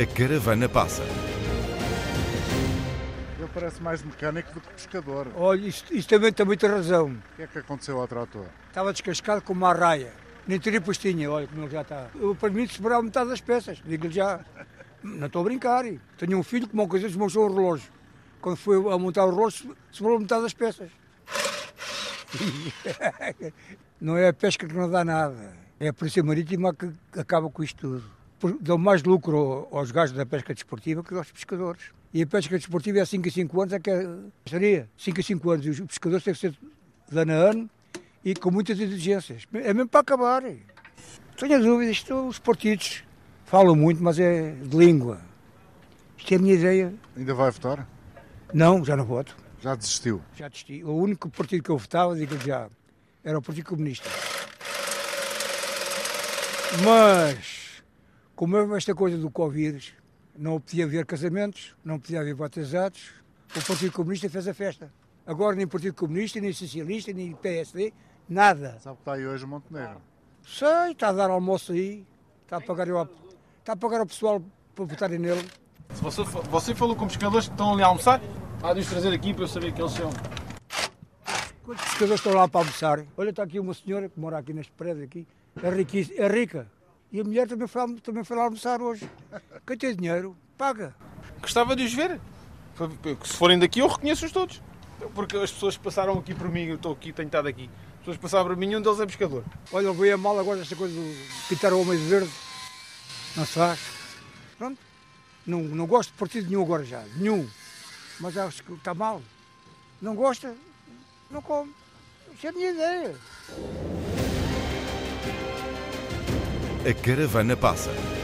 A caravana passa. Ele parece mais mecânico do que pescador. Olha, isto, isto também tem muita razão. O que é que aconteceu ao trator? Estava descascado com uma arraia. Nem teria postinha, olha como ele já está. Eu permito esperar metade das peças, digo-lhe já. Não estou a brincar. Tenho um filho que uma coisa desmanchou o relógio. Quando foi a montar o relógio, sobrou metade das peças. Não é a pesca que não dá nada. É a Polícia Marítima que acaba com isto tudo. Dão mais lucro aos gajos da pesca desportiva que aos pescadores. E a pesca desportiva é 5 a 5 anos, é que é- seria 5 a 5 anos. E os pescadores têm que ser de ano a ano e com muitas exigências. É mesmo para acabar. Tenho dúvidas, isto, os partidos falam muito, mas é de língua. Isto é a minha ideia. Ainda vai votar? Não, já não voto. Já desistiu? Já desisti. O único partido que eu votava, digo já, era o Partido Comunista. Mas, como é esta coisa do Covid, não podia haver casamentos, não podia haver batizados, o Partido Comunista fez a festa. Agora nem Partido Comunista, nem Socialista, nem PSD, nada. Sabe que está aí hoje o Montenegro. Sei, está a dar almoço aí, está a pagar, ao, está a pagar ao pessoal para votarem nele. Se você, você falou com pescadores que estão ali a almoçar, há de os trazer aqui para eu saber que eles são. Quantos pescadores estão lá para almoçar? Olha, está aqui uma senhora que mora aqui neste prédio aqui, é, riquíssima, é rica. E a mulher também foi, também foi lá almoçar hoje. Quem tem dinheiro, paga. Gostava de os ver. Se forem daqui, eu reconheço-os todos. Porque as pessoas passaram aqui por mim, eu estou aqui, tenho estado aqui. As pessoas passaram por mim, um deles é pescador. Olha, ele veio a mal agora esta coisa de pintar o homem de verde. Não se faz. Pronto. Não, não gosto de partido nenhum agora já. Nenhum. Mas acho que está mal. Não gosta, não come. Isso é a minha ideia. A caravana passa.